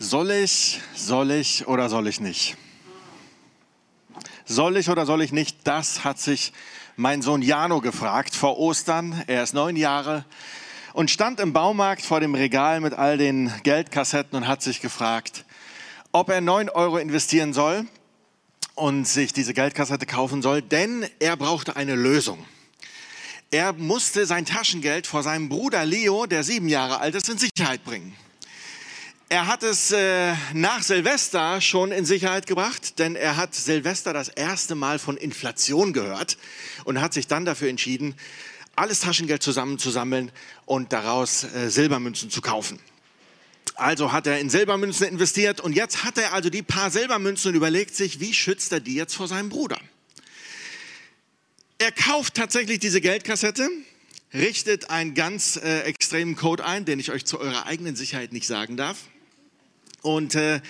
Soll ich, soll ich oder soll ich nicht? Soll ich oder soll ich nicht? Das hat sich mein Sohn Jano gefragt vor Ostern. Er ist neun Jahre und stand im Baumarkt vor dem Regal mit all den Geldkassetten und hat sich gefragt, ob er neun Euro investieren soll und sich diese Geldkassette kaufen soll, denn er brauchte eine Lösung. Er musste sein Taschengeld vor seinem Bruder Leo, der sieben Jahre alt ist, in Sicherheit bringen. Er hat es äh, nach Silvester schon in Sicherheit gebracht, denn er hat Silvester das erste Mal von Inflation gehört und hat sich dann dafür entschieden, alles Taschengeld zusammenzusammeln und daraus äh, Silbermünzen zu kaufen. Also hat er in Silbermünzen investiert und jetzt hat er also die paar Silbermünzen und überlegt sich, wie schützt er die jetzt vor seinem Bruder. Er kauft tatsächlich diese Geldkassette, richtet einen ganz äh, extremen Code ein, den ich euch zu eurer eigenen Sicherheit nicht sagen darf und äh,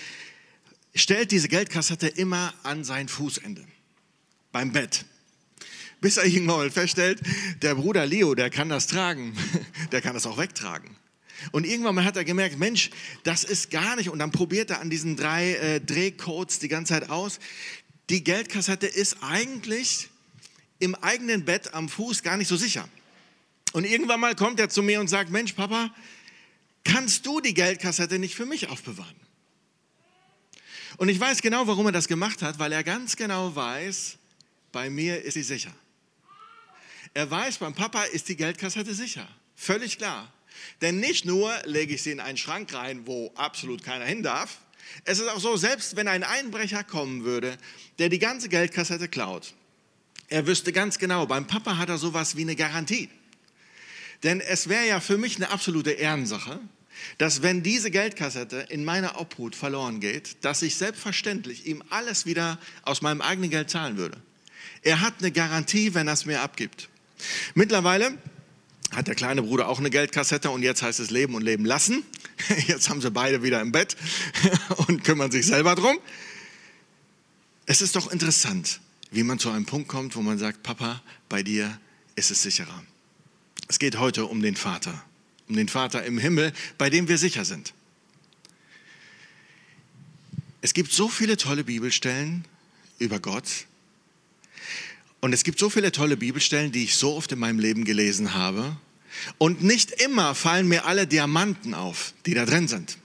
stellt diese Geldkassette immer an sein Fußende beim Bett. Bis er irgendwann mal feststellt, der Bruder Leo, der kann das tragen, der kann das auch wegtragen. Und irgendwann mal hat er gemerkt, Mensch, das ist gar nicht. Und dann probiert er an diesen drei äh, Drehcodes die ganze Zeit aus. Die Geldkassette ist eigentlich im eigenen Bett am Fuß gar nicht so sicher. Und irgendwann mal kommt er zu mir und sagt, Mensch, Papa, kannst du die Geldkassette nicht für mich aufbewahren? Und ich weiß genau, warum er das gemacht hat, weil er ganz genau weiß, bei mir ist sie sicher. Er weiß, beim Papa ist die Geldkassette sicher. Völlig klar. Denn nicht nur lege ich sie in einen Schrank rein, wo absolut keiner hin darf. Es ist auch so, selbst wenn ein Einbrecher kommen würde, der die ganze Geldkassette klaut, er wüsste ganz genau, beim Papa hat er sowas wie eine Garantie. Denn es wäre ja für mich eine absolute Ehrensache, dass wenn diese Geldkassette in meiner Obhut verloren geht, dass ich selbstverständlich ihm alles wieder aus meinem eigenen Geld zahlen würde. Er hat eine Garantie, wenn er es mir abgibt. Mittlerweile hat der kleine Bruder auch eine Geldkassette und jetzt heißt es Leben und Leben lassen. Jetzt haben sie beide wieder im Bett und kümmern sich selber drum. Es ist doch interessant, wie man zu einem Punkt kommt, wo man sagt, Papa, bei dir ist es sicherer. Es geht heute um den Vater um den Vater im Himmel, bei dem wir sicher sind. Es gibt so viele tolle Bibelstellen über Gott. Und es gibt so viele tolle Bibelstellen, die ich so oft in meinem Leben gelesen habe. Und nicht immer fallen mir alle Diamanten auf, die da drin sind.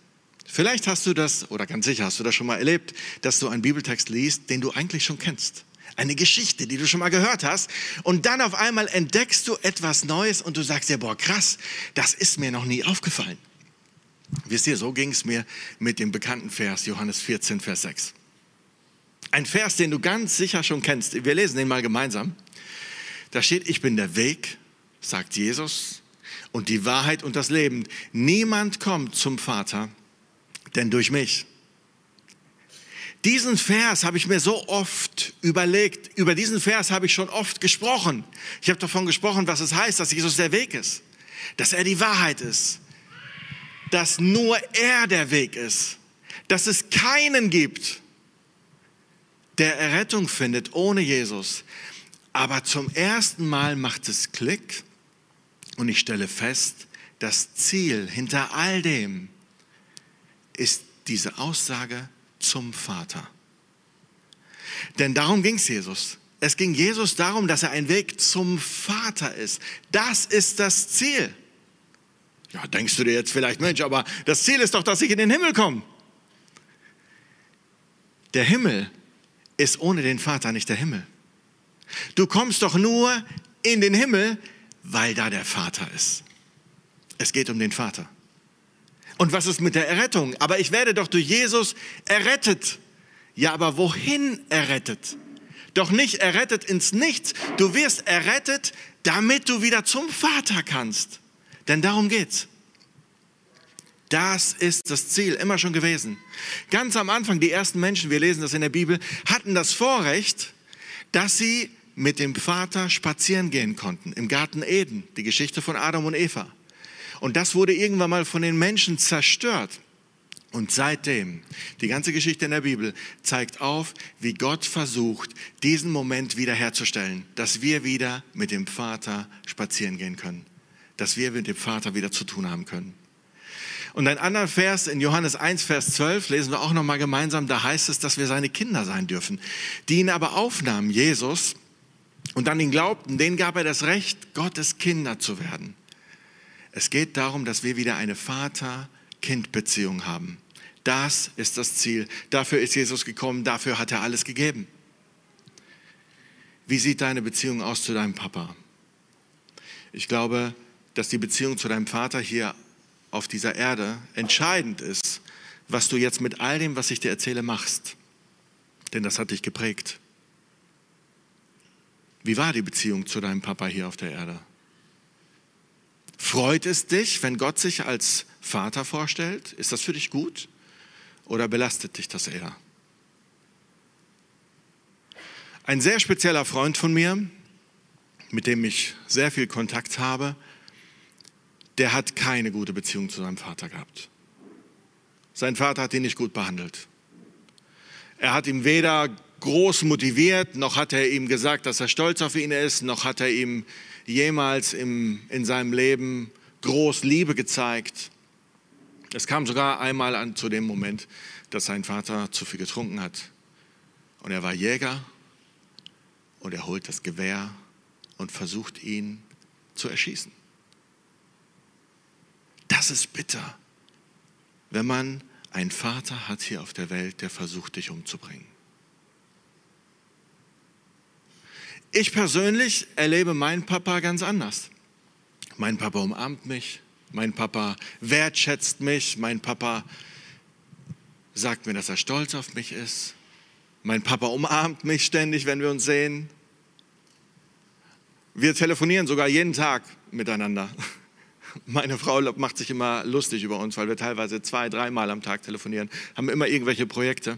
Vielleicht hast du das, oder ganz sicher hast du das schon mal erlebt, dass du einen Bibeltext liest, den du eigentlich schon kennst eine Geschichte, die du schon mal gehört hast. Und dann auf einmal entdeckst du etwas Neues und du sagst dir, boah, krass, das ist mir noch nie aufgefallen. Wisst ihr, so ging es mir mit dem bekannten Vers, Johannes 14, Vers 6. Ein Vers, den du ganz sicher schon kennst. Wir lesen den mal gemeinsam. Da steht, ich bin der Weg, sagt Jesus, und die Wahrheit und das Leben. Niemand kommt zum Vater, denn durch mich. Diesen Vers habe ich mir so oft überlegt, über diesen Vers habe ich schon oft gesprochen. Ich habe davon gesprochen, was es heißt, dass Jesus der Weg ist, dass er die Wahrheit ist, dass nur er der Weg ist, dass es keinen gibt, der Errettung findet ohne Jesus. Aber zum ersten Mal macht es Klick und ich stelle fest, das Ziel hinter all dem ist diese Aussage, zum Vater. Denn darum ging es Jesus. Es ging Jesus darum, dass er ein Weg zum Vater ist. Das ist das Ziel. Ja, denkst du dir jetzt vielleicht, Mensch, aber das Ziel ist doch, dass ich in den Himmel komme. Der Himmel ist ohne den Vater nicht der Himmel. Du kommst doch nur in den Himmel, weil da der Vater ist. Es geht um den Vater. Und was ist mit der Errettung? Aber ich werde doch durch Jesus errettet. Ja, aber wohin errettet? Doch nicht errettet ins Nichts. Du wirst errettet, damit du wieder zum Vater kannst. Denn darum geht's. Das ist das Ziel, immer schon gewesen. Ganz am Anfang, die ersten Menschen, wir lesen das in der Bibel, hatten das Vorrecht, dass sie mit dem Vater spazieren gehen konnten. Im Garten Eden, die Geschichte von Adam und Eva. Und das wurde irgendwann mal von den Menschen zerstört. Und seitdem, die ganze Geschichte in der Bibel zeigt auf, wie Gott versucht, diesen Moment wiederherzustellen, dass wir wieder mit dem Vater spazieren gehen können, dass wir mit dem Vater wieder zu tun haben können. Und ein anderer Vers in Johannes 1, Vers 12 lesen wir auch nochmal gemeinsam. Da heißt es, dass wir seine Kinder sein dürfen. Die ihn aber aufnahmen, Jesus, und an ihn glaubten, denen gab er das Recht, Gottes Kinder zu werden. Es geht darum, dass wir wieder eine Vater-Kind-Beziehung haben. Das ist das Ziel. Dafür ist Jesus gekommen, dafür hat er alles gegeben. Wie sieht deine Beziehung aus zu deinem Papa? Ich glaube, dass die Beziehung zu deinem Vater hier auf dieser Erde entscheidend ist, was du jetzt mit all dem, was ich dir erzähle, machst. Denn das hat dich geprägt. Wie war die Beziehung zu deinem Papa hier auf der Erde? Freut es dich, wenn Gott sich als Vater vorstellt? Ist das für dich gut oder belastet dich das eher? Ein sehr spezieller Freund von mir, mit dem ich sehr viel Kontakt habe, der hat keine gute Beziehung zu seinem Vater gehabt. Sein Vater hat ihn nicht gut behandelt. Er hat ihm weder groß motiviert, noch hat er ihm gesagt, dass er stolz auf ihn ist, noch hat er ihm jemals im, in seinem Leben groß Liebe gezeigt. Es kam sogar einmal an zu dem Moment, dass sein Vater zu viel getrunken hat. Und er war Jäger und er holt das Gewehr und versucht ihn zu erschießen. Das ist bitter, wenn man einen Vater hat hier auf der Welt, der versucht, dich umzubringen. Ich persönlich erlebe meinen Papa ganz anders. Mein Papa umarmt mich, mein Papa wertschätzt mich, mein Papa sagt mir, dass er stolz auf mich ist. Mein Papa umarmt mich ständig, wenn wir uns sehen. Wir telefonieren sogar jeden Tag miteinander. Meine Frau macht sich immer lustig über uns, weil wir teilweise zwei, dreimal am Tag telefonieren, haben immer irgendwelche Projekte.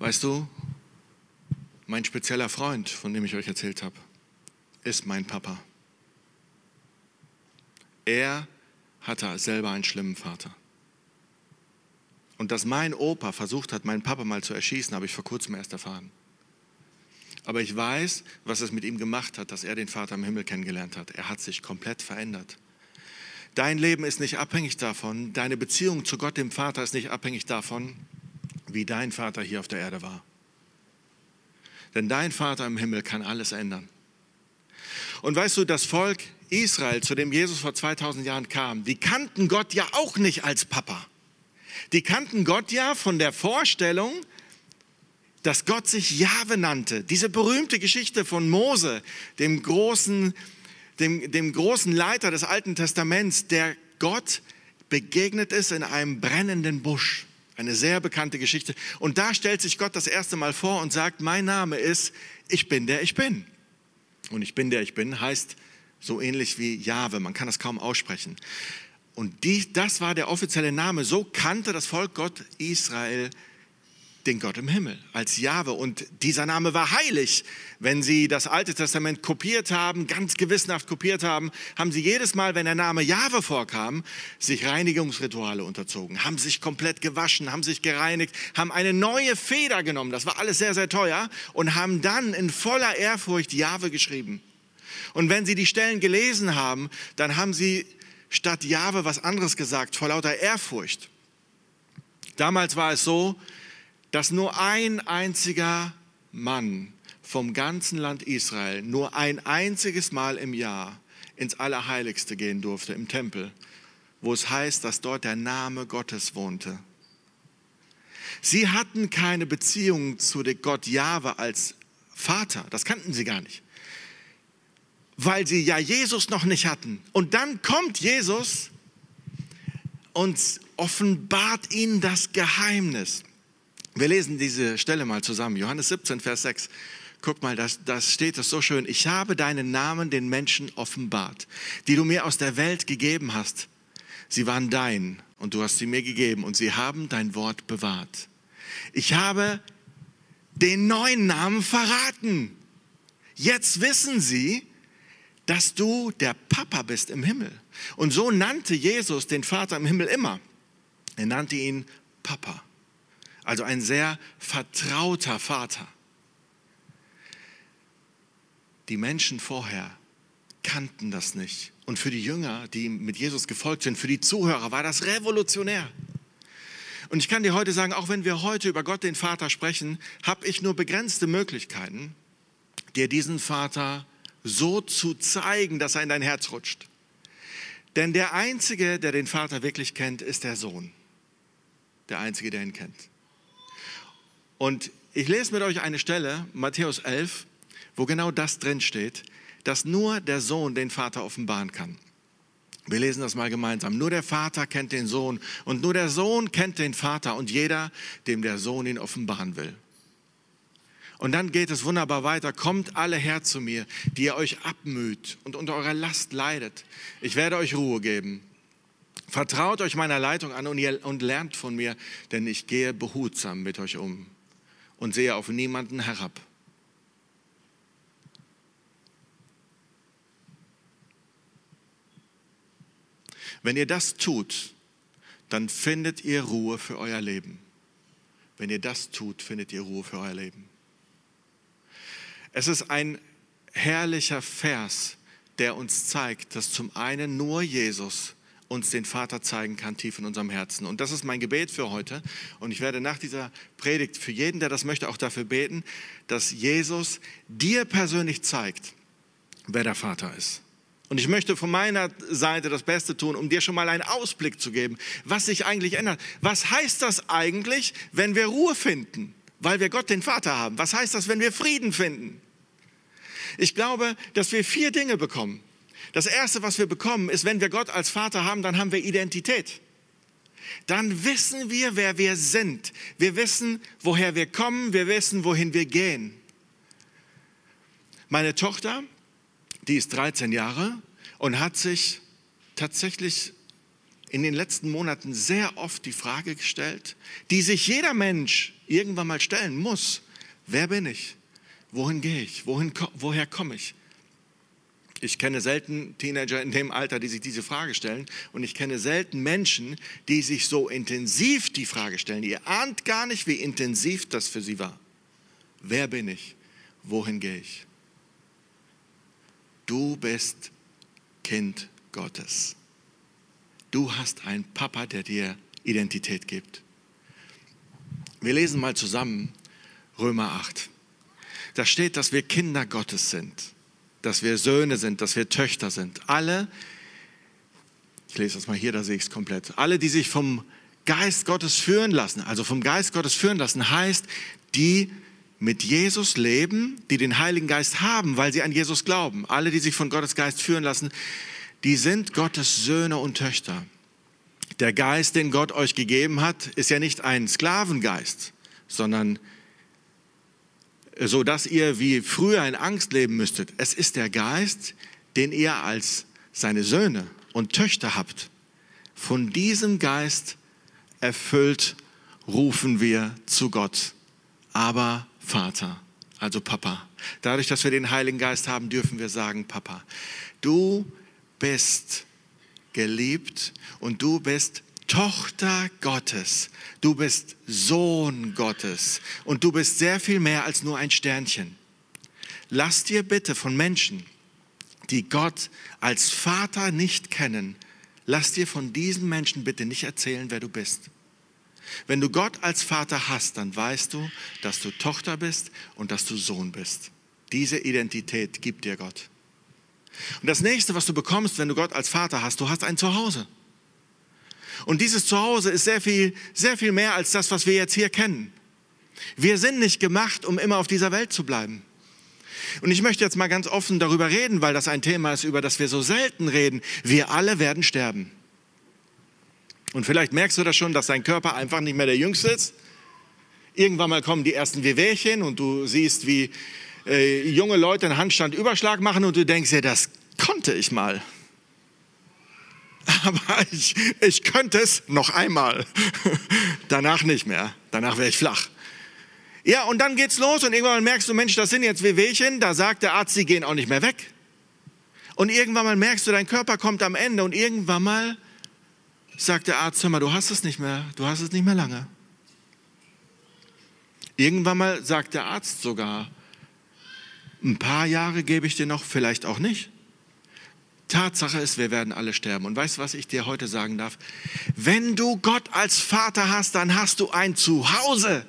Weißt du, mein spezieller Freund, von dem ich euch erzählt habe, ist mein Papa. Er hatte selber einen schlimmen Vater. Und dass mein Opa versucht hat, meinen Papa mal zu erschießen, habe ich vor kurzem erst erfahren. Aber ich weiß, was es mit ihm gemacht hat, dass er den Vater im Himmel kennengelernt hat. Er hat sich komplett verändert. Dein Leben ist nicht abhängig davon, deine Beziehung zu Gott, dem Vater, ist nicht abhängig davon, wie dein Vater hier auf der Erde war. Denn dein Vater im Himmel kann alles ändern. Und weißt du, das Volk Israel, zu dem Jesus vor 2000 Jahren kam, die kannten Gott ja auch nicht als Papa. Die kannten Gott ja von der Vorstellung, dass Gott sich Jahwe nannte. Diese berühmte Geschichte von Mose, dem großen, dem, dem großen Leiter des Alten Testaments, der Gott begegnet ist in einem brennenden Busch. Eine sehr bekannte Geschichte. Und da stellt sich Gott das erste Mal vor und sagt, mein Name ist, ich bin der ich bin. Und ich bin der ich bin heißt so ähnlich wie Jahwe, man kann das kaum aussprechen. Und die, das war der offizielle Name. So kannte das Volk Gott Israel den Gott im Himmel als Jahwe. Und dieser Name war heilig. Wenn Sie das Alte Testament kopiert haben, ganz gewissenhaft kopiert haben, haben Sie jedes Mal, wenn der Name Jahwe vorkam, sich Reinigungsrituale unterzogen, haben sich komplett gewaschen, haben sich gereinigt, haben eine neue Feder genommen, das war alles sehr, sehr teuer, und haben dann in voller Ehrfurcht Jahwe geschrieben. Und wenn Sie die Stellen gelesen haben, dann haben Sie statt Jahwe was anderes gesagt, vor lauter Ehrfurcht. Damals war es so, dass nur ein einziger Mann vom ganzen Land Israel nur ein einziges Mal im Jahr ins Allerheiligste gehen durfte, im Tempel, wo es heißt, dass dort der Name Gottes wohnte. Sie hatten keine Beziehung zu Gott Jahwe als Vater, das kannten sie gar nicht, weil sie ja Jesus noch nicht hatten. Und dann kommt Jesus und offenbart ihnen das Geheimnis. Wir lesen diese Stelle mal zusammen. Johannes 17, Vers 6. Guck mal, das, das steht das so schön. Ich habe deinen Namen den Menschen offenbart, die du mir aus der Welt gegeben hast. Sie waren dein und du hast sie mir gegeben und sie haben dein Wort bewahrt. Ich habe den neuen Namen verraten. Jetzt wissen sie, dass du der Papa bist im Himmel. Und so nannte Jesus den Vater im Himmel immer. Er nannte ihn Papa. Also ein sehr vertrauter Vater. Die Menschen vorher kannten das nicht Und für die Jünger, die mit Jesus gefolgt sind, für die Zuhörer war das revolutionär. Und ich kann dir heute sagen, auch wenn wir heute über Gott den Vater sprechen, habe ich nur begrenzte Möglichkeiten, dir diesen Vater so zu zeigen, dass er in dein Herz rutscht. Denn der Einzige, der den Vater wirklich kennt, ist der Sohn. Der Einzige, der ihn kennt. Und ich lese mit euch eine Stelle, Matthäus 11, wo genau das drin steht, dass nur der Sohn den Vater offenbaren kann. Wir lesen das mal gemeinsam. Nur der Vater kennt den Sohn und nur der Sohn kennt den Vater und jeder, dem der Sohn ihn offenbaren will. Und dann geht es wunderbar weiter. Kommt alle her zu mir, die ihr euch abmüht und unter eurer Last leidet. Ich werde euch Ruhe geben. Vertraut euch meiner Leitung an und, ihr, und lernt von mir, denn ich gehe behutsam mit euch um und sehe auf niemanden herab. Wenn ihr das tut, dann findet ihr Ruhe für euer Leben. Wenn ihr das tut, findet ihr Ruhe für euer Leben. Es ist ein herrlicher Vers, der uns zeigt, dass zum einen nur Jesus uns den Vater zeigen kann, tief in unserem Herzen. Und das ist mein Gebet für heute. Und ich werde nach dieser Predigt für jeden, der das möchte, auch dafür beten, dass Jesus dir persönlich zeigt, wer der Vater ist. Und ich möchte von meiner Seite das Beste tun, um dir schon mal einen Ausblick zu geben, was sich eigentlich ändert. Was heißt das eigentlich, wenn wir Ruhe finden, weil wir Gott den Vater haben? Was heißt das, wenn wir Frieden finden? Ich glaube, dass wir vier Dinge bekommen. Das Erste, was wir bekommen, ist, wenn wir Gott als Vater haben, dann haben wir Identität. Dann wissen wir, wer wir sind. Wir wissen, woher wir kommen. Wir wissen, wohin wir gehen. Meine Tochter, die ist 13 Jahre und hat sich tatsächlich in den letzten Monaten sehr oft die Frage gestellt, die sich jeder Mensch irgendwann mal stellen muss. Wer bin ich? Wohin gehe ich? Wohin, woher komme ich? Ich kenne selten Teenager in dem Alter, die sich diese Frage stellen. Und ich kenne selten Menschen, die sich so intensiv die Frage stellen. Ihr ahnt gar nicht, wie intensiv das für sie war. Wer bin ich? Wohin gehe ich? Du bist Kind Gottes. Du hast einen Papa, der dir Identität gibt. Wir lesen mal zusammen Römer 8. Da steht, dass wir Kinder Gottes sind, dass wir Söhne sind, dass wir Töchter sind. Alle, ich lese das mal hier, da sehe ich es komplett. Alle, die sich vom Geist Gottes führen lassen, also vom Geist Gottes führen lassen, heißt, die mit Jesus leben, die den Heiligen Geist haben, weil sie an Jesus glauben. Alle, die sich von Gottes Geist führen lassen, die sind Gottes Söhne und Töchter. Der Geist, den Gott euch gegeben hat, ist ja nicht ein Sklavengeist, sondern so dass ihr wie früher in Angst leben müsstet. Es ist der Geist, den ihr als seine Söhne und Töchter habt. Von diesem Geist erfüllt rufen wir zu Gott. Aber Vater, also Papa. Dadurch, dass wir den Heiligen Geist haben, dürfen wir sagen, Papa, du bist geliebt und du bist Tochter Gottes. Du bist Sohn Gottes und du bist sehr viel mehr als nur ein Sternchen. Lass dir bitte von Menschen, die Gott als Vater nicht kennen, lass dir von diesen Menschen bitte nicht erzählen, wer du bist. Wenn du Gott als Vater hast, dann weißt du, dass du Tochter bist und dass du Sohn bist. Diese Identität gibt dir Gott. Und das nächste, was du bekommst, wenn du Gott als Vater hast, du hast ein Zuhause. Und dieses Zuhause ist sehr viel, sehr viel mehr als das, was wir jetzt hier kennen. Wir sind nicht gemacht, um immer auf dieser Welt zu bleiben. Und ich möchte jetzt mal ganz offen darüber reden, weil das ein Thema ist, über das wir so selten reden. Wir alle werden sterben. Und vielleicht merkst du das schon, dass dein Körper einfach nicht mehr der Jüngste ist. Irgendwann mal kommen die ersten Wehwehchen und du siehst, wie äh, junge Leute einen Handstandüberschlag machen und du denkst dir, das konnte ich mal. Aber ich, ich könnte es noch einmal. Danach nicht mehr. Danach wäre ich flach. Ja, und dann geht's los und irgendwann merkst du, Mensch, das sind jetzt Wehwehchen. Da sagt der Arzt, sie gehen auch nicht mehr weg. Und irgendwann mal merkst du, dein Körper kommt am Ende und irgendwann mal sagt der Arzt, hör mal, du hast es nicht mehr, du hast es nicht mehr lange. Irgendwann mal sagt der Arzt sogar, ein paar Jahre gebe ich dir noch, vielleicht auch nicht. Tatsache ist, wir werden alle sterben. Und weißt du, was ich dir heute sagen darf? Wenn du Gott als Vater hast, dann hast du ein Zuhause,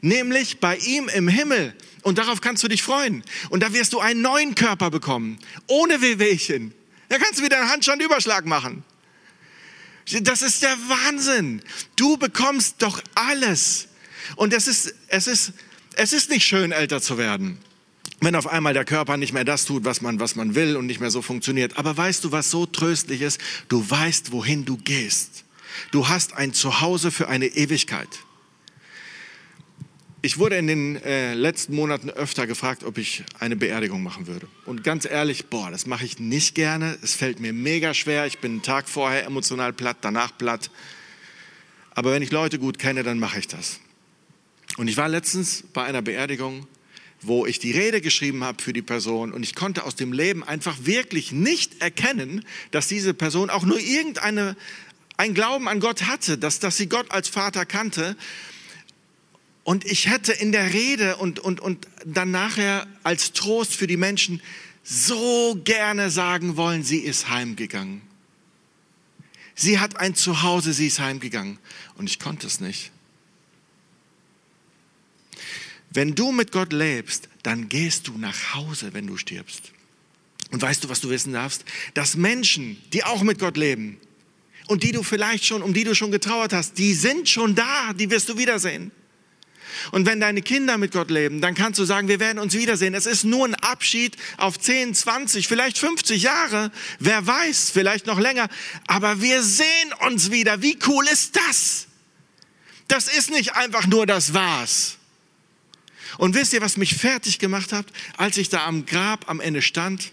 nämlich bei ihm im Himmel. Und darauf kannst du dich freuen. Und da wirst du einen neuen Körper bekommen, ohne Wehwehchen. Da kannst du wieder einen Handstandüberschlag machen. Das ist der Wahnsinn. Du bekommst doch alles. Und es ist, es ist, es ist nicht schön, älter zu werden wenn auf einmal der Körper nicht mehr das tut, was man, was man will und nicht mehr so funktioniert. Aber weißt du, was so tröstlich ist? Du weißt, wohin du gehst. Du hast ein Zuhause für eine Ewigkeit. Ich wurde in den äh, letzten Monaten öfter gefragt, ob ich eine Beerdigung machen würde. Und ganz ehrlich, boah, das mache ich nicht gerne. Es fällt mir mega schwer. Ich bin einen Tag vorher emotional platt, danach platt. Aber wenn ich Leute gut kenne, dann mache ich das. Und ich war letztens bei einer Beerdigung wo ich die Rede geschrieben habe für die Person und ich konnte aus dem Leben einfach wirklich nicht erkennen, dass diese Person auch nur irgendeine ein Glauben an Gott hatte, dass, dass sie Gott als Vater kannte. Und ich hätte in der Rede und, und, und dann nachher als Trost für die Menschen so gerne sagen wollen, sie ist heimgegangen. Sie hat ein Zuhause, sie ist heimgegangen. Und ich konnte es nicht. Wenn du mit Gott lebst, dann gehst du nach Hause, wenn du stirbst. Und weißt du, was du wissen darfst? Dass Menschen, die auch mit Gott leben und die du vielleicht schon, um die du schon getrauert hast, die sind schon da, die wirst du wiedersehen. Und wenn deine Kinder mit Gott leben, dann kannst du sagen, wir werden uns wiedersehen. Es ist nur ein Abschied auf 10, 20, vielleicht 50 Jahre. Wer weiß, vielleicht noch länger. Aber wir sehen uns wieder. Wie cool ist das? Das ist nicht einfach nur das war's. Und wisst ihr, was mich fertig gemacht hat, als ich da am Grab am Ende stand?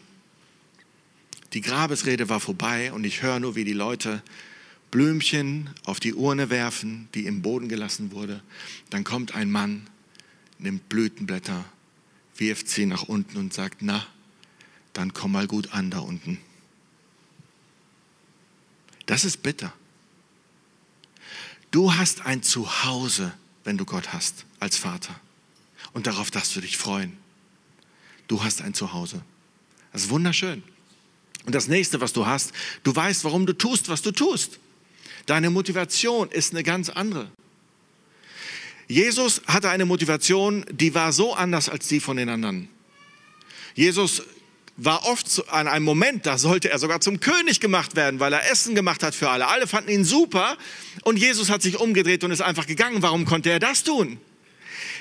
Die Grabesrede war vorbei und ich höre nur, wie die Leute Blümchen auf die Urne werfen, die im Boden gelassen wurde. Dann kommt ein Mann, nimmt Blütenblätter, wirft sie nach unten und sagt, na, dann komm mal gut an da unten. Das ist bitter. Du hast ein Zuhause, wenn du Gott hast, als Vater. Und darauf darfst du dich freuen. Du hast ein Zuhause. Das ist wunderschön. Und das nächste, was du hast, du weißt, warum du tust, was du tust. Deine Motivation ist eine ganz andere. Jesus hatte eine Motivation, die war so anders als die von den anderen. Jesus war oft an einem Moment, da sollte er sogar zum König gemacht werden, weil er Essen gemacht hat für alle. Alle fanden ihn super und Jesus hat sich umgedreht und ist einfach gegangen. Warum konnte er das tun?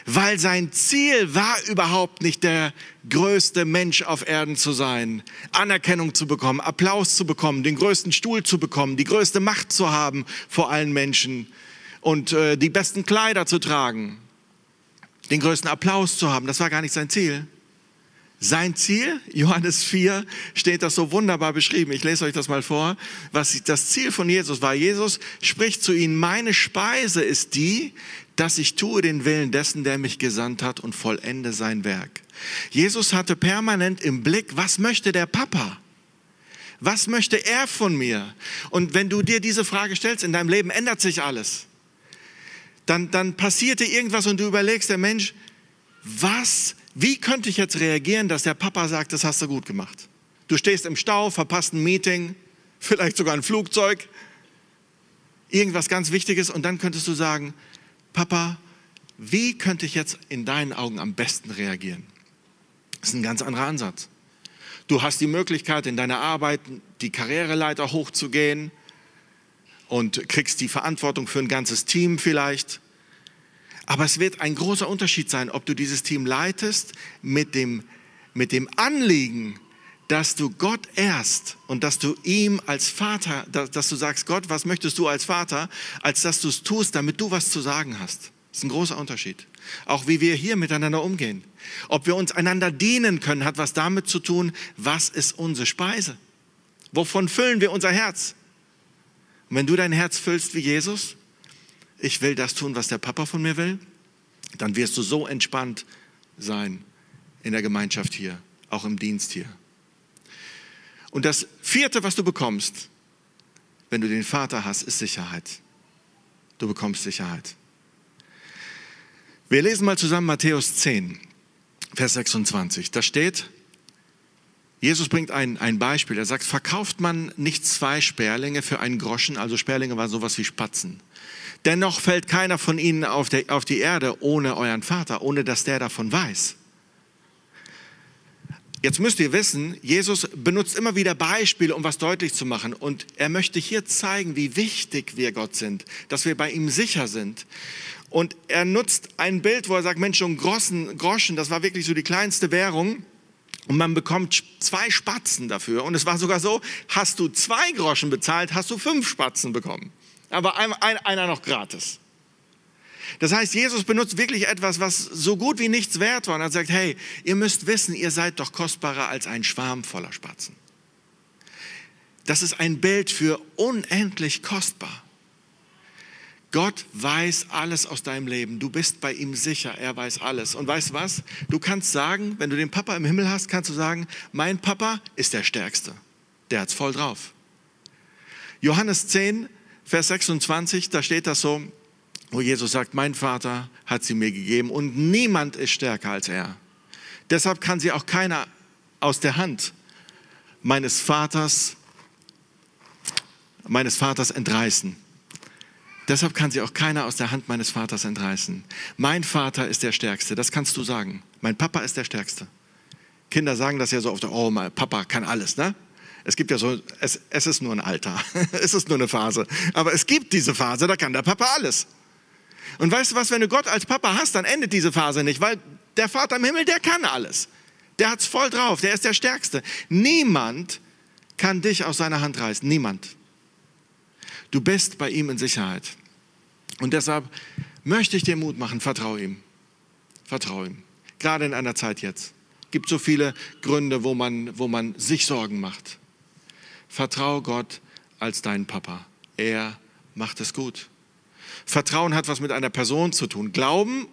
Weil sein Ziel war überhaupt nicht der größte Mensch auf Erden zu sein, Anerkennung zu bekommen, Applaus zu bekommen, den größten Stuhl zu bekommen, die größte Macht zu haben vor allen Menschen und äh, die besten Kleider zu tragen, den größten Applaus zu haben. Das war gar nicht sein Ziel. Sein Ziel, Johannes 4, steht das so wunderbar beschrieben. Ich lese euch das mal vor, was das Ziel von Jesus war. Jesus spricht zu ihnen, meine Speise ist die, dass ich tue den Willen dessen, der mich gesandt hat und vollende sein Werk. Jesus hatte permanent im Blick, was möchte der Papa? Was möchte er von mir? Und wenn du dir diese Frage stellst, in deinem Leben ändert sich alles. Dann, dann passiert dir irgendwas und du überlegst, der Mensch, was, wie könnte ich jetzt reagieren, dass der Papa sagt, das hast du gut gemacht? Du stehst im Stau, verpasst ein Meeting, vielleicht sogar ein Flugzeug, irgendwas ganz Wichtiges und dann könntest du sagen, Papa, wie könnte ich jetzt in deinen Augen am besten reagieren? Das ist ein ganz anderer Ansatz. Du hast die Möglichkeit, in deiner Arbeit die Karriereleiter hochzugehen und kriegst die Verantwortung für ein ganzes Team vielleicht. Aber es wird ein großer Unterschied sein, ob du dieses Team leitest mit dem, mit dem Anliegen, dass du Gott ehrst und dass du ihm als Vater, dass du sagst, Gott, was möchtest du als Vater, als dass du es tust, damit du was zu sagen hast. Das ist ein großer Unterschied. Auch wie wir hier miteinander umgehen. Ob wir uns einander dienen können, hat was damit zu tun, was ist unsere Speise? Wovon füllen wir unser Herz? Und wenn du dein Herz füllst wie Jesus, ich will das tun, was der Papa von mir will, dann wirst du so entspannt sein in der Gemeinschaft hier, auch im Dienst hier. Und das vierte, was du bekommst, wenn du den Vater hast, ist Sicherheit. Du bekommst Sicherheit. Wir lesen mal zusammen Matthäus 10, Vers 26. Da steht, Jesus bringt ein, ein Beispiel. Er sagt, verkauft man nicht zwei Sperlinge für einen Groschen, also Sperlinge waren sowas wie Spatzen. Dennoch fällt keiner von ihnen auf, der, auf die Erde ohne euren Vater, ohne dass der davon weiß. Jetzt müsst ihr wissen, Jesus benutzt immer wieder Beispiele, um was deutlich zu machen. Und er möchte hier zeigen, wie wichtig wir Gott sind, dass wir bei ihm sicher sind. Und er nutzt ein Bild, wo er sagt, Mensch, um Groschen, Groschen, das war wirklich so die kleinste Währung. Und man bekommt zwei Spatzen dafür. Und es war sogar so, hast du zwei Groschen bezahlt, hast du fünf Spatzen bekommen. Aber einer noch gratis. Das heißt, Jesus benutzt wirklich etwas, was so gut wie nichts wert war. Und er sagt, hey, ihr müsst wissen, ihr seid doch kostbarer als ein Schwarm voller Spatzen. Das ist ein Bild für unendlich kostbar. Gott weiß alles aus deinem Leben. Du bist bei ihm sicher. Er weiß alles. Und weißt du was? Du kannst sagen, wenn du den Papa im Himmel hast, kannst du sagen, mein Papa ist der Stärkste. Der hat's voll drauf. Johannes 10, Vers 26, da steht das so, wo Jesus sagt, mein Vater hat sie mir gegeben und niemand ist stärker als er. Deshalb kann sie auch keiner aus der Hand meines Vaters, meines Vaters entreißen. Deshalb kann sie auch keiner aus der Hand meines Vaters entreißen. Mein Vater ist der Stärkste, das kannst du sagen. Mein Papa ist der Stärkste. Kinder sagen das ja so der, oh, mein Papa kann alles, ne? Es gibt ja so, es, es ist nur ein Alter, es ist nur eine Phase. Aber es gibt diese Phase, da kann der Papa alles. Und weißt du was, wenn du Gott als Papa hast, dann endet diese Phase nicht, weil der Vater im Himmel, der kann alles. Der hat es voll drauf, der ist der Stärkste. Niemand kann dich aus seiner Hand reißen, niemand. Du bist bei ihm in Sicherheit. Und deshalb möchte ich dir Mut machen, vertraue ihm. Vertraue ihm. Gerade in einer Zeit jetzt. Es gibt so viele Gründe, wo man, wo man sich Sorgen macht. Vertraue Gott als deinen Papa. Er macht es gut. Vertrauen hat was mit einer Person zu tun. Glauben,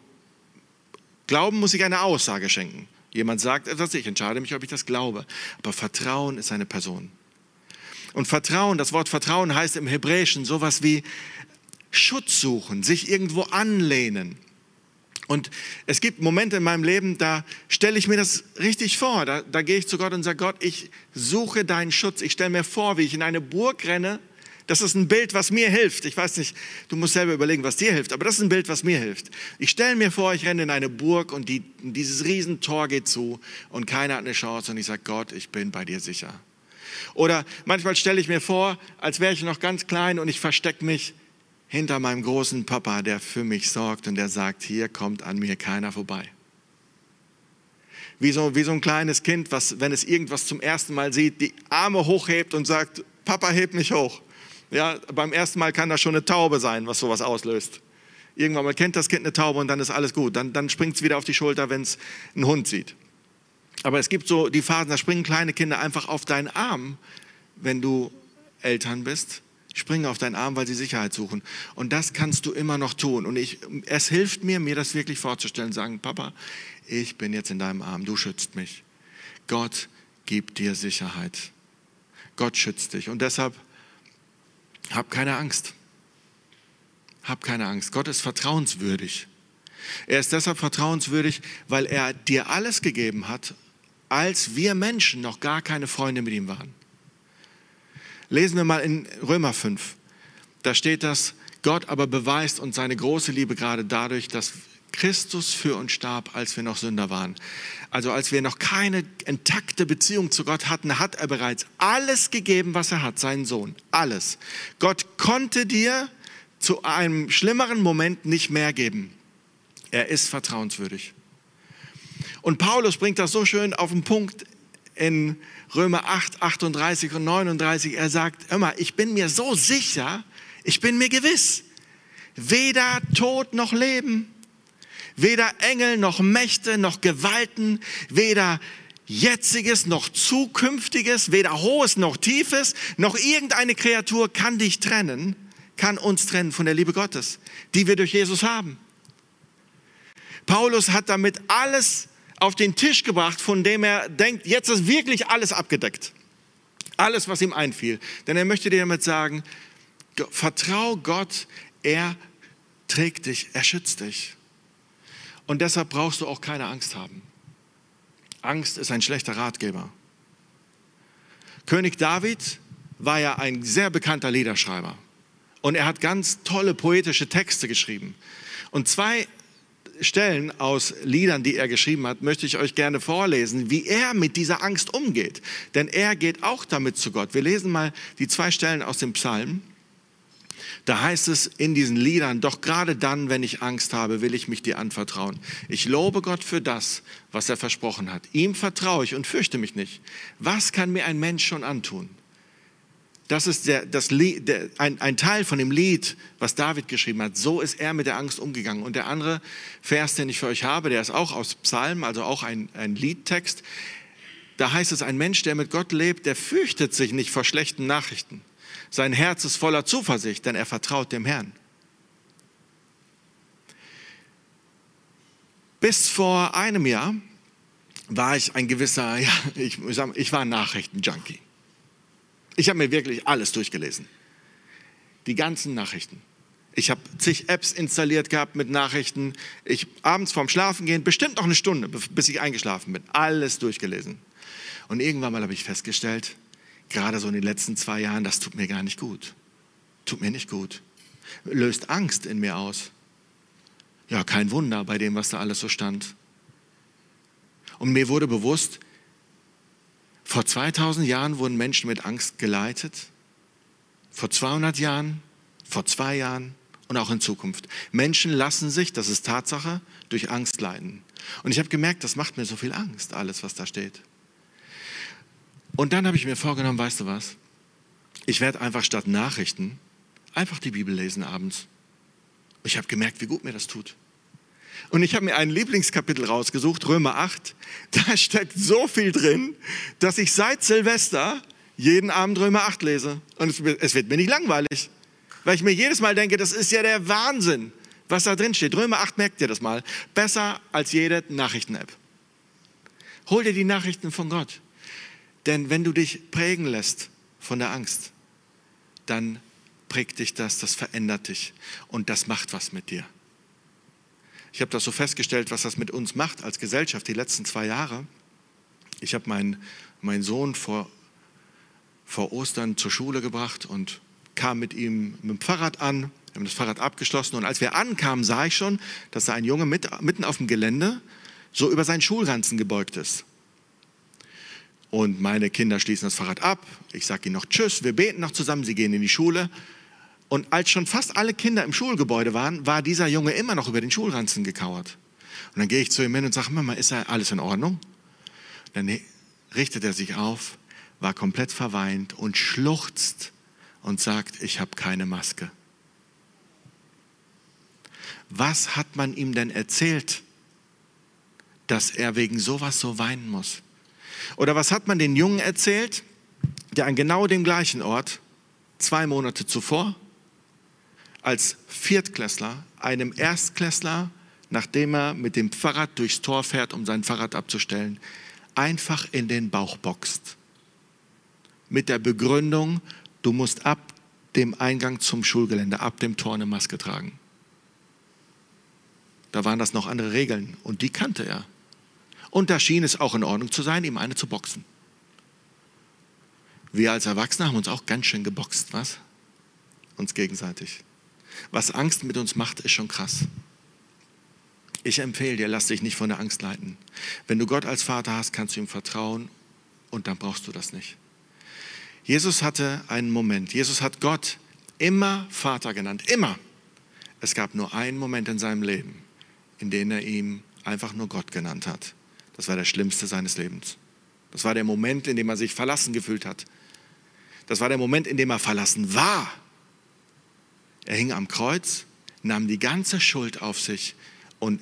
Glauben muss ich eine Aussage schenken. Jemand sagt etwas, ich entscheide mich, ob ich das glaube. Aber Vertrauen ist eine Person. Und Vertrauen, das Wort Vertrauen heißt im Hebräischen sowas wie Schutz suchen, sich irgendwo anlehnen. Und es gibt Momente in meinem Leben, da stelle ich mir das richtig vor. Da, da gehe ich zu Gott und sage, Gott, ich suche deinen Schutz. Ich stelle mir vor, wie ich in eine Burg renne das ist ein Bild, was mir hilft. Ich weiß nicht, du musst selber überlegen, was dir hilft, aber das ist ein Bild, was mir hilft. Ich stelle mir vor, ich renne in eine Burg und die, dieses Riesentor geht zu und keiner hat eine Chance und ich sage, Gott, ich bin bei dir sicher. Oder manchmal stelle ich mir vor, als wäre ich noch ganz klein und ich verstecke mich hinter meinem großen Papa, der für mich sorgt und der sagt, hier kommt an mir keiner vorbei. Wie so, wie so ein kleines Kind, was, wenn es irgendwas zum ersten Mal sieht, die Arme hochhebt und sagt, Papa, heb mich hoch. Ja, beim ersten Mal kann das schon eine Taube sein, was sowas auslöst. Irgendwann mal kennt das Kind eine Taube und dann ist alles gut. Dann, dann springt es wieder auf die Schulter, wenn es einen Hund sieht. Aber es gibt so die Phasen, da springen kleine Kinder einfach auf deinen Arm, wenn du Eltern bist. Springen auf deinen Arm, weil sie Sicherheit suchen. Und das kannst du immer noch tun. Und ich, es hilft mir, mir das wirklich vorzustellen. Sagen, Papa, ich bin jetzt in deinem Arm, du schützt mich. Gott gibt dir Sicherheit. Gott schützt dich. Und deshalb hab keine Angst. Hab keine Angst. Gott ist vertrauenswürdig. Er ist deshalb vertrauenswürdig, weil er dir alles gegeben hat, als wir Menschen noch gar keine Freunde mit ihm waren. Lesen wir mal in Römer 5. Da steht das, Gott aber beweist uns seine große Liebe gerade dadurch, dass Christus für uns starb, als wir noch Sünder waren. Also als wir noch keine intakte Beziehung zu Gott hatten, hat er bereits alles gegeben, was er hat, seinen Sohn. Alles. Gott konnte dir zu einem schlimmeren Moment nicht mehr geben. Er ist vertrauenswürdig. Und Paulus bringt das so schön auf den Punkt in Römer 8, 38 und 39. Er sagt, immer, ich bin mir so sicher, ich bin mir gewiss, weder Tod noch Leben, Weder Engel noch Mächte noch Gewalten, weder jetziges noch zukünftiges, weder hohes noch tiefes, noch irgendeine Kreatur kann dich trennen, kann uns trennen von der Liebe Gottes, die wir durch Jesus haben. Paulus hat damit alles auf den Tisch gebracht, von dem er denkt, jetzt ist wirklich alles abgedeckt. Alles, was ihm einfiel. Denn er möchte dir damit sagen, vertrau Gott, er trägt dich, er schützt dich. Und deshalb brauchst du auch keine Angst haben. Angst ist ein schlechter Ratgeber. König David war ja ein sehr bekannter Liederschreiber. Und er hat ganz tolle poetische Texte geschrieben. Und zwei Stellen aus Liedern, die er geschrieben hat, möchte ich euch gerne vorlesen, wie er mit dieser Angst umgeht. Denn er geht auch damit zu Gott. Wir lesen mal die zwei Stellen aus dem Psalm. Da heißt es in diesen Liedern, doch gerade dann, wenn ich Angst habe, will ich mich dir anvertrauen. Ich lobe Gott für das, was er versprochen hat. Ihm vertraue ich und fürchte mich nicht. Was kann mir ein Mensch schon antun? Das ist der, das Lied, der, ein, ein Teil von dem Lied, was David geschrieben hat. So ist er mit der Angst umgegangen. Und der andere Vers, den ich für euch habe, der ist auch aus Psalmen, also auch ein, ein Liedtext. Da heißt es, ein Mensch, der mit Gott lebt, der fürchtet sich nicht vor schlechten Nachrichten. Sein Herz ist voller Zuversicht, denn er vertraut dem Herrn. Bis vor einem Jahr war ich ein gewisser, ja, ich, ich war ein Nachrichtenjunkie. Ich habe mir wirklich alles durchgelesen. Die ganzen Nachrichten. Ich habe zig Apps installiert gehabt mit Nachrichten. Ich abends vorm Schlafen gehen, bestimmt noch eine Stunde, bis ich eingeschlafen bin. Alles durchgelesen. Und irgendwann mal habe ich festgestellt, gerade so in den letzten zwei Jahren, das tut mir gar nicht gut. Tut mir nicht gut. Löst Angst in mir aus. Ja, kein Wunder bei dem, was da alles so stand. Und mir wurde bewusst, vor 2000 Jahren wurden Menschen mit Angst geleitet. Vor 200 Jahren, vor zwei Jahren und auch in Zukunft. Menschen lassen sich, das ist Tatsache, durch Angst leiten. Und ich habe gemerkt, das macht mir so viel Angst, alles, was da steht. Und dann habe ich mir vorgenommen, weißt du was? Ich werde einfach statt Nachrichten einfach die Bibel lesen abends. Ich habe gemerkt, wie gut mir das tut. Und ich habe mir ein Lieblingskapitel rausgesucht, Römer 8. Da steckt so viel drin, dass ich seit Silvester jeden Abend Römer 8 lese. Und es, wird mir nicht langweilig, weil ich mir jedes Mal denke, das ist ja der Wahnsinn, was da drin steht. Römer 8, merkt ihr das mal. Besser als jede Nachrichten-App. Hol dir die Nachrichten von Gott. Denn wenn du dich prägen lässt von der Angst, dann prägt dich das, das verändert dich und das macht was mit dir. Ich habe das so festgestellt, was das mit uns macht als Gesellschaft die letzten zwei Jahre. Ich habe meinen mein Sohn vor, vor Ostern zur Schule gebracht und kam mit ihm mit dem Fahrrad an. Wir haben das Fahrrad abgeschlossen und als wir ankamen, sah ich schon, dass da ein Junge mit, mitten auf dem Gelände so über seinen Schulranzen gebeugt ist. Und meine Kinder schließen das Fahrrad ab. Ich sage ihnen noch Tschüss, wir beten noch zusammen, sie gehen in die Schule. Und als schon fast alle Kinder im Schulgebäude waren, war dieser Junge immer noch über den Schulranzen gekauert. Und dann gehe ich zu ihm hin und sage, Mama, ist alles in Ordnung? Dann richtet er sich auf, war komplett verweint und schluchzt und sagt, ich habe keine Maske. Was hat man ihm denn erzählt, dass er wegen sowas so weinen muss? Oder was hat man den Jungen erzählt, der an genau dem gleichen Ort zwei Monate zuvor als Viertklässler einem Erstklässler, nachdem er mit dem Fahrrad durchs Tor fährt, um sein Fahrrad abzustellen, einfach in den Bauch boxt. Mit der Begründung, du musst ab dem Eingang zum Schulgelände, ab dem Tor eine Maske tragen. Da waren das noch andere Regeln und die kannte er. Und da schien es auch in Ordnung zu sein, ihm eine zu boxen. Wir als Erwachsene haben uns auch ganz schön geboxt, was? Uns gegenseitig. Was Angst mit uns macht, ist schon krass. Ich empfehle dir, lass dich nicht von der Angst leiten. Wenn du Gott als Vater hast, kannst du ihm vertrauen und dann brauchst du das nicht. Jesus hatte einen Moment. Jesus hat Gott immer Vater genannt. Immer. Es gab nur einen Moment in seinem Leben, in dem er ihm einfach nur Gott genannt hat. Das war der schlimmste seines Lebens. Das war der Moment, in dem er sich verlassen gefühlt hat. Das war der Moment, in dem er verlassen war. Er hing am Kreuz, nahm die ganze Schuld auf sich und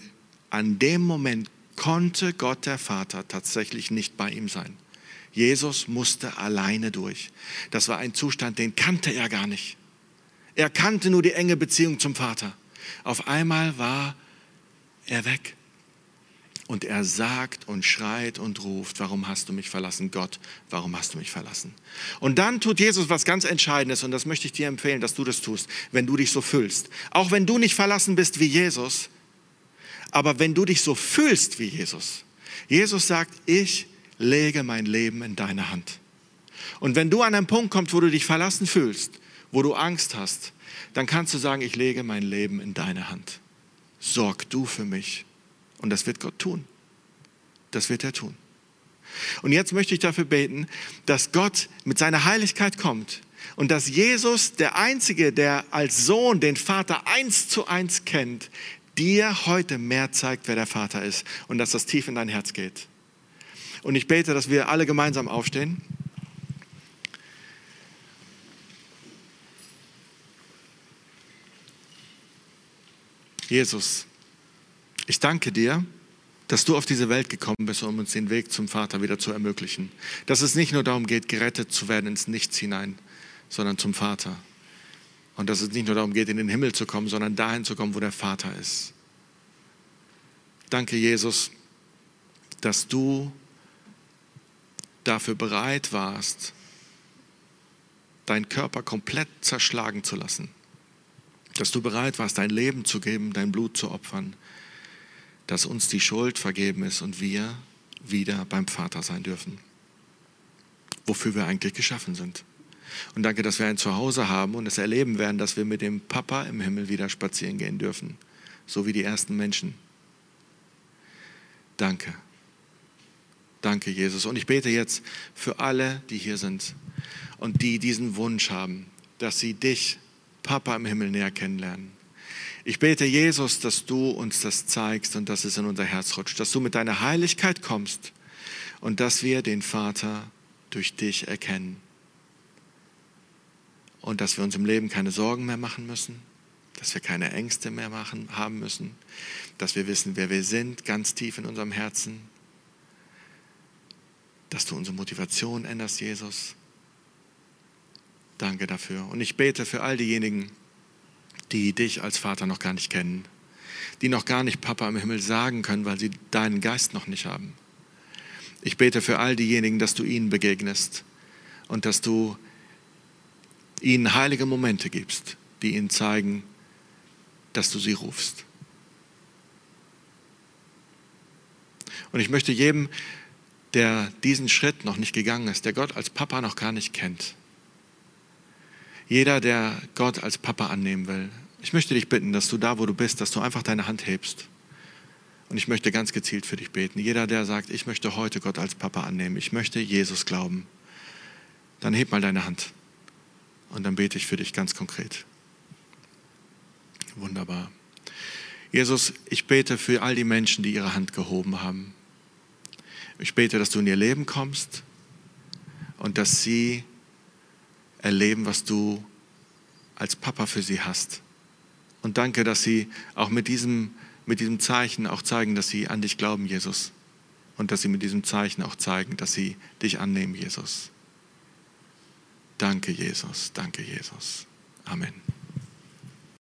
an dem Moment konnte Gott der Vater tatsächlich nicht bei ihm sein. Jesus musste alleine durch. Das war ein Zustand, den kannte er gar nicht. Er kannte nur die enge Beziehung zum Vater. Auf einmal war er weg. Und er sagt und schreit und ruft, warum hast du mich verlassen, Gott, warum hast du mich verlassen? Und dann tut Jesus was ganz Entscheidendes und das möchte ich dir empfehlen, dass du das tust, wenn du dich so fühlst. Auch wenn du nicht verlassen bist wie Jesus, aber wenn du dich so fühlst wie Jesus. Jesus sagt, ich lege mein Leben in deine Hand. Und wenn du an einen Punkt kommst, wo du dich verlassen fühlst, wo du Angst hast, dann kannst du sagen, ich lege mein Leben in deine Hand. Sorg du für mich. Und das wird Gott tun. Das wird er tun. Und jetzt möchte ich dafür beten, dass Gott mit seiner Heiligkeit kommt und dass Jesus, der Einzige, der als Sohn den Vater eins zu eins kennt, dir heute mehr zeigt, wer der Vater ist und dass das tief in dein Herz geht. Und ich bete, dass wir alle gemeinsam aufstehen. Jesus, ich danke dir, dass du auf diese Welt gekommen bist, um uns den Weg zum Vater wieder zu ermöglichen. Dass es nicht nur darum geht, gerettet zu werden ins Nichts hinein, sondern zum Vater. Und dass es nicht nur darum geht, in den Himmel zu kommen, sondern dahin zu kommen, wo der Vater ist. Danke, Jesus, dass du dafür bereit warst, deinen Körper komplett zerschlagen zu lassen dass du bereit warst, dein Leben zu geben, dein Blut zu opfern, dass uns die Schuld vergeben ist und wir wieder beim Vater sein dürfen, wofür wir eigentlich geschaffen sind. Und danke, dass wir ein Zuhause haben und es erleben werden, dass wir mit dem Papa im Himmel wieder spazieren gehen dürfen, so wie die ersten Menschen. Danke. Danke, Jesus. Und ich bete jetzt für alle, die hier sind und die diesen Wunsch haben, dass sie dich Papa im Himmel näher kennenlernen. Ich bete, Jesus, dass du uns das zeigst und dass es in unser Herz rutscht, dass du mit deiner Heiligkeit kommst und dass wir den Vater durch dich erkennen. Und dass wir uns im Leben keine Sorgen mehr machen müssen, dass wir keine Ängste mehr machen, haben müssen, dass wir wissen, wer wir sind, ganz tief in unserem Herzen, dass du unsere Motivation änderst, Jesus, Danke dafür. Und ich bete für all diejenigen, die dich als Vater noch gar nicht kennen, die noch gar nicht Papa im Himmel sagen können, weil sie deinen Geist noch nicht haben. Ich bete für all diejenigen, dass du ihnen begegnest und dass du ihnen heilige Momente gibst, die ihnen zeigen, dass du sie rufst. Und ich möchte jedem, der diesen Schritt noch nicht gegangen ist, der Gott als Papa noch gar nicht kennt, jeder, der Gott als Papa annehmen will, ich möchte dich bitten, dass du da, wo du bist, dass du einfach deine Hand hebst. Und ich möchte ganz gezielt für dich beten. Jeder, der sagt, ich möchte heute Gott als Papa annehmen, ich möchte Jesus glauben, dann heb mal deine Hand. Und dann bete ich für dich ganz konkret. Wunderbar. Jesus, ich bete für all die Menschen, die ihre Hand gehoben haben. Ich bete, dass du in ihr Leben kommst und dass sie erleben, was du als Papa für sie hast. Und danke, dass sie auch mit diesem, mit diesem Zeichen auch zeigen, dass sie an dich glauben, Jesus. Und dass sie mit diesem Zeichen auch zeigen, dass sie dich annehmen, Jesus. Danke, Jesus. Danke, Jesus. Amen.